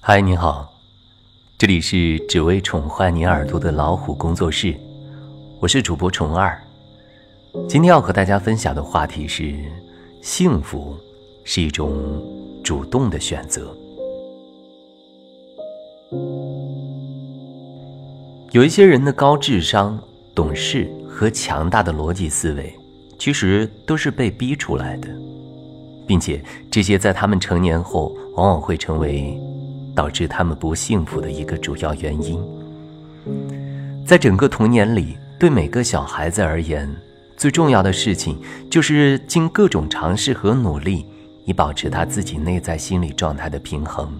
嗨，你好，这里是只为宠坏你耳朵的老虎工作室，我是主播虫二。今天要和大家分享的话题是：幸福是一种主动的选择。有一些人的高智商、懂事和强大的逻辑思维，其实都是被逼出来的，并且这些在他们成年后，往往会成为。导致他们不幸福的一个主要原因，在整个童年里，对每个小孩子而言，最重要的事情就是尽各种尝试和努力，以保持他自己内在心理状态的平衡。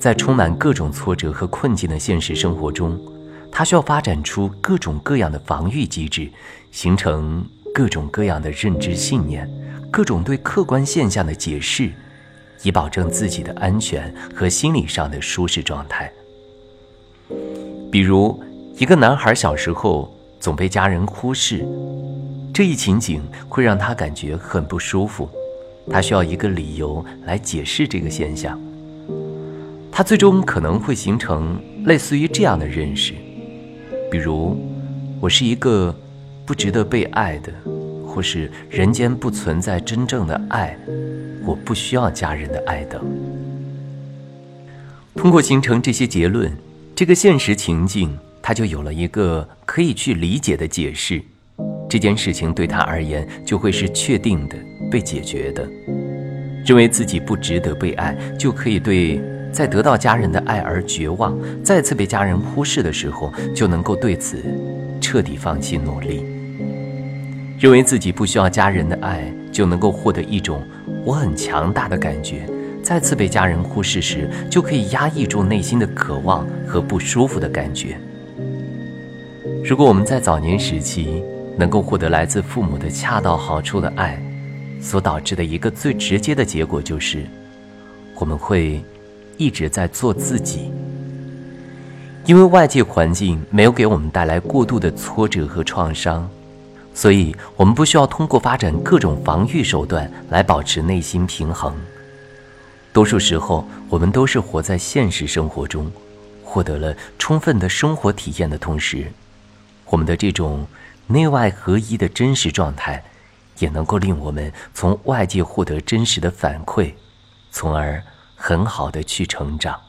在充满各种挫折和困境的现实生活中，他需要发展出各种各样的防御机制，形成各种各样的认知信念，各种对客观现象的解释。以保证自己的安全和心理上的舒适状态。比如，一个男孩小时候总被家人忽视，这一情景会让他感觉很不舒服。他需要一个理由来解释这个现象。他最终可能会形成类似于这样的认识：比如，我是一个不值得被爱的。或是人间不存在真正的爱，我不需要家人的爱等。通过形成这些结论，这个现实情境他就有了一个可以去理解的解释，这件事情对他而言就会是确定的、被解决的。认为自己不值得被爱，就可以对在得到家人的爱而绝望，再次被家人忽视的时候，就能够对此彻底放弃努力。认为自己不需要家人的爱，就能够获得一种我很强大的感觉。再次被家人忽视时，就可以压抑住内心的渴望和不舒服的感觉。如果我们在早年时期能够获得来自父母的恰到好处的爱，所导致的一个最直接的结果就是，我们会一直在做自己。因为外界环境没有给我们带来过度的挫折和创伤。所以，我们不需要通过发展各种防御手段来保持内心平衡。多数时候，我们都是活在现实生活中，获得了充分的生活体验的同时，我们的这种内外合一的真实状态，也能够令我们从外界获得真实的反馈，从而很好的去成长。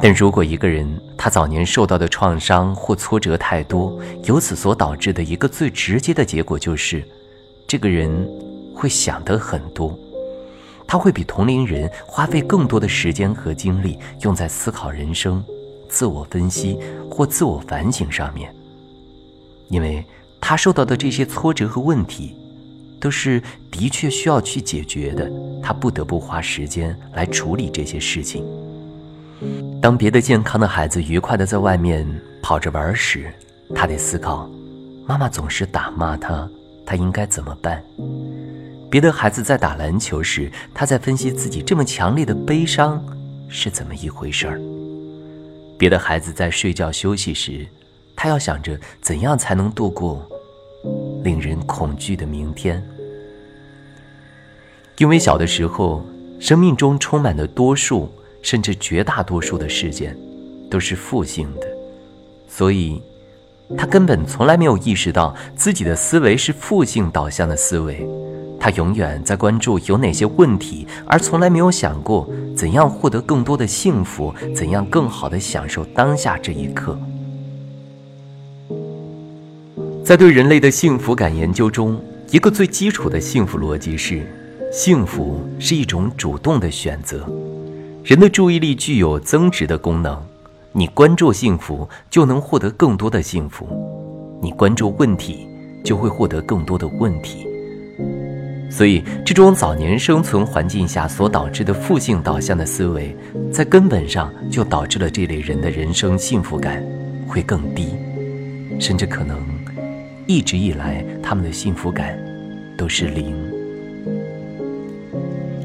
但如果一个人他早年受到的创伤或挫折太多，由此所导致的一个最直接的结果就是，这个人会想得很多，他会比同龄人花费更多的时间和精力用在思考人生、自我分析或自我反省上面，因为他受到的这些挫折和问题，都是的确需要去解决的，他不得不花时间来处理这些事情。当别的健康的孩子愉快地在外面跑着玩时，他得思考：妈妈总是打骂他，他应该怎么办？别的孩子在打篮球时，他在分析自己这么强烈的悲伤是怎么一回事儿；别的孩子在睡觉休息时，他要想着怎样才能度过令人恐惧的明天。因为小的时候，生命中充满了多数。甚至绝大多数的事件都是负性的，所以他根本从来没有意识到自己的思维是负性导向的思维。他永远在关注有哪些问题，而从来没有想过怎样获得更多的幸福，怎样更好的享受当下这一刻。在对人类的幸福感研究中，一个最基础的幸福逻辑是：幸福是一种主动的选择。人的注意力具有增值的功能，你关注幸福，就能获得更多的幸福；你关注问题，就会获得更多的问题。所以，这种早年生存环境下所导致的负性导向的思维，在根本上就导致了这类人的人生幸福感会更低，甚至可能一直以来他们的幸福感都是零。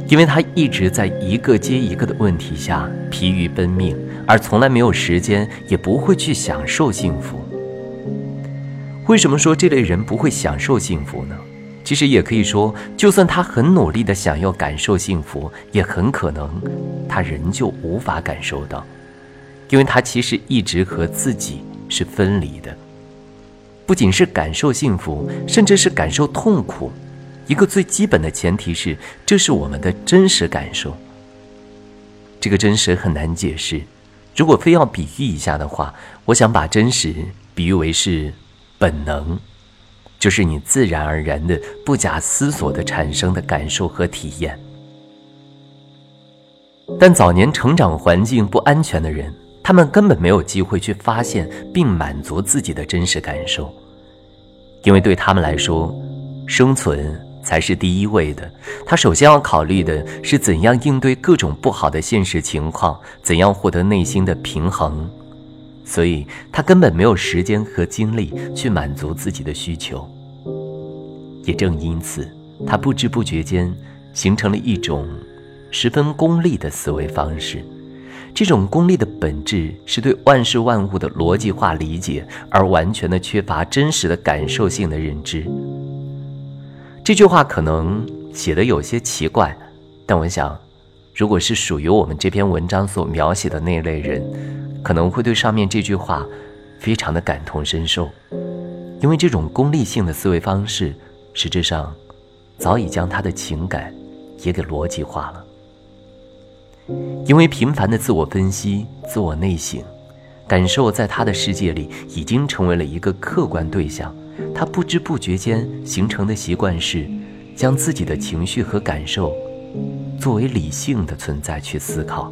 因为他一直在一个接一个的问题下疲于奔命，而从来没有时间，也不会去享受幸福。为什么说这类人不会享受幸福呢？其实也可以说，就算他很努力的想要感受幸福，也很可能他仍旧无法感受到，因为他其实一直和自己是分离的。不仅是感受幸福，甚至是感受痛苦，一个最基本的前提是，这是我们的真实感受。这个真实很难解释，如果非要比喻一下的话，我想把真实比喻为是本能。就是你自然而然的、不假思索的产生的感受和体验。但早年成长环境不安全的人，他们根本没有机会去发现并满足自己的真实感受，因为对他们来说，生存才是第一位的。他首先要考虑的是怎样应对各种不好的现实情况，怎样获得内心的平衡。所以他根本没有时间和精力去满足自己的需求。也正因此，他不知不觉间形成了一种十分功利的思维方式。这种功利的本质是对万事万物的逻辑化理解，而完全的缺乏真实的感受性的认知。这句话可能写的有些奇怪，但我想，如果是属于我们这篇文章所描写的那类人，可能会对上面这句话非常的感同身受，因为这种功利性的思维方式。实质上，早已将他的情感也给逻辑化了。因为频繁的自我分析、自我内省，感受在他的世界里已经成为了一个客观对象。他不知不觉间形成的习惯是，将自己的情绪和感受作为理性的存在去思考。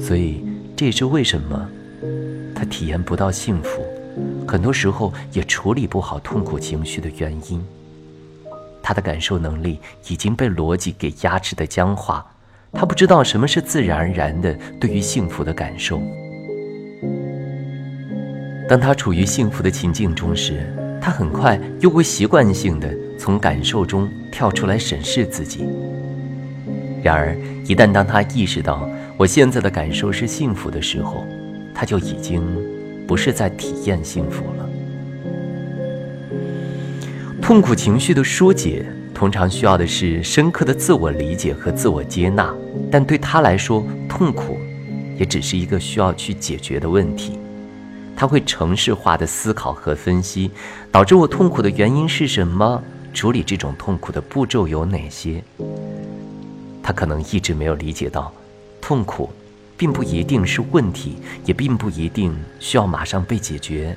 所以，这也是为什么他体验不到幸福。很多时候也处理不好痛苦情绪的原因，他的感受能力已经被逻辑给压制的僵化，他不知道什么是自然而然的对于幸福的感受。当他处于幸福的情境中时，他很快又会习惯性的从感受中跳出来审视自己。然而，一旦当他意识到我现在的感受是幸福的时候，他就已经。不是在体验幸福了。痛苦情绪的疏解，通常需要的是深刻的自我理解和自我接纳。但对他来说，痛苦也只是一个需要去解决的问题。他会程式化的思考和分析，导致我痛苦的原因是什么？处理这种痛苦的步骤有哪些？他可能一直没有理解到，痛苦。并不一定是问题，也并不一定需要马上被解决。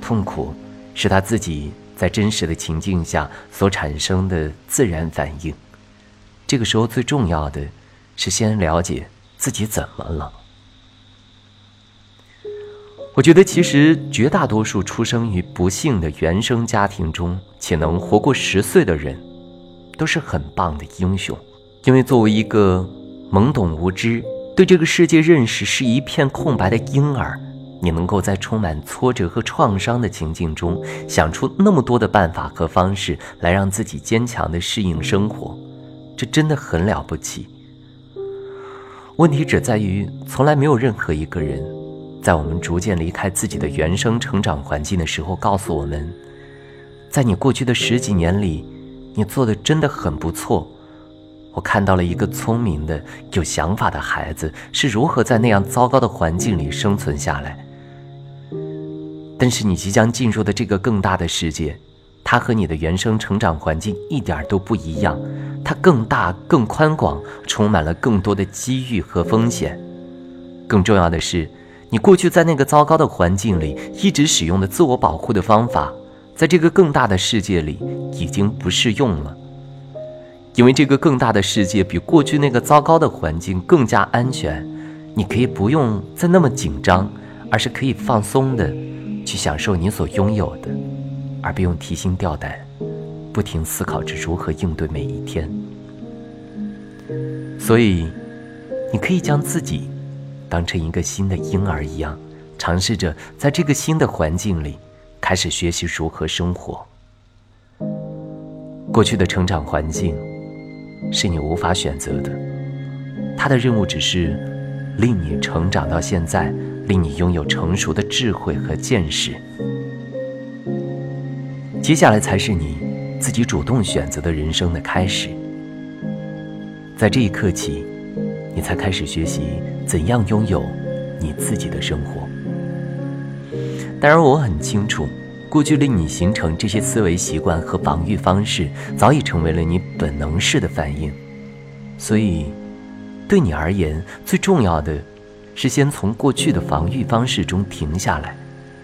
痛苦是他自己在真实的情境下所产生的自然反应。这个时候最重要的是先了解自己怎么了。我觉得，其实绝大多数出生于不幸的原生家庭中且能活过十岁的人，都是很棒的英雄，因为作为一个懵懂无知。对这个世界认识是一片空白的婴儿，你能够在充满挫折和创伤的情境中想出那么多的办法和方式来让自己坚强的适应生活，这真的很了不起。问题只在于，从来没有任何一个人，在我们逐渐离开自己的原生成长环境的时候，告诉我们，在你过去的十几年里，你做的真的很不错。我看到了一个聪明的、有想法的孩子是如何在那样糟糕的环境里生存下来。但是你即将进入的这个更大的世界，它和你的原生成长环境一点都不一样，它更大、更宽广，充满了更多的机遇和风险。更重要的是，你过去在那个糟糕的环境里一直使用的自我保护的方法，在这个更大的世界里已经不适用了。因为这个更大的世界比过去那个糟糕的环境更加安全，你可以不用再那么紧张，而是可以放松的去享受你所拥有的，而不用提心吊胆，不停思考着如何应对每一天。所以，你可以将自己当成一个新的婴儿一样，尝试着在这个新的环境里开始学习如何生活。过去的成长环境。是你无法选择的，他的任务只是令你成长到现在，令你拥有成熟的智慧和见识。接下来才是你自己主动选择的人生的开始。在这一刻起，你才开始学习怎样拥有你自己的生活。当然，我很清楚，过去令你形成这些思维习惯和防御方式，早已成为了你本能式的反应。所以，对你而言，最重要的，是先从过去的防御方式中停下来。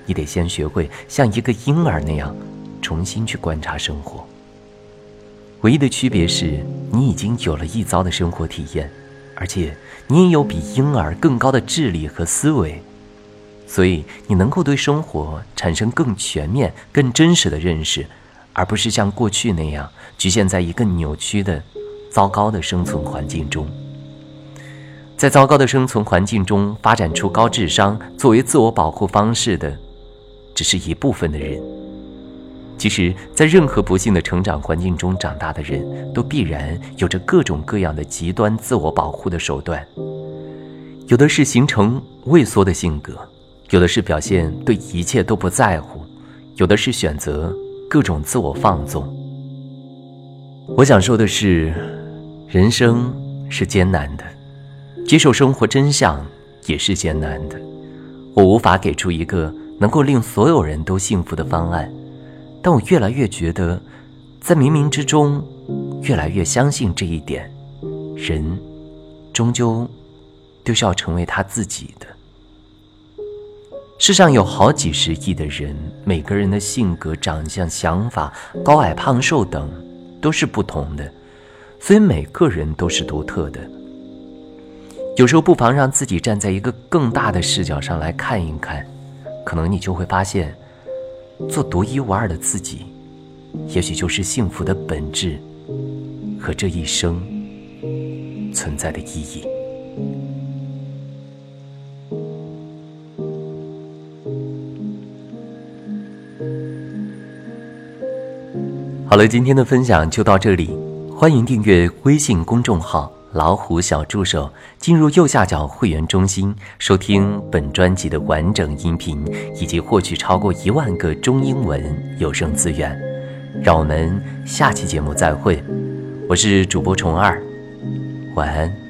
你得先学会像一个婴儿那样，重新去观察生活。唯一的区别是你已经有了一遭的生活体验，而且你也有比婴儿更高的智力和思维，所以你能够对生活产生更全面、更真实的认识，而不是像过去那样局限在一个扭曲的、糟糕的生存环境中。在糟糕的生存环境中发展出高智商作为自我保护方式的，只是一部分的人。其实，在任何不幸的成长环境中长大的人，都必然有着各种各样的极端自我保护的手段。有的是形成畏缩的性格，有的是表现对一切都不在乎，有的是选择各种自我放纵。我想说的是，人生是艰难的，接受生活真相也是艰难的。我无法给出一个能够令所有人都幸福的方案。但我越来越觉得，在冥冥之中，越来越相信这一点：人终究都是要成为他自己的。世上有好几十亿的人，每个人的性格、长相、想法、高矮胖瘦等都是不同的，所以每个人都是独特的。有时候不妨让自己站在一个更大的视角上来看一看，可能你就会发现。做独一无二的自己，也许就是幸福的本质和这一生存在的意义。好了，今天的分享就到这里，欢迎订阅微信公众号。老虎小助手，进入右下角会员中心，收听本专辑的完整音频，以及获取超过一万个中英文有声资源。让我们下期节目再会，我是主播虫二，晚安。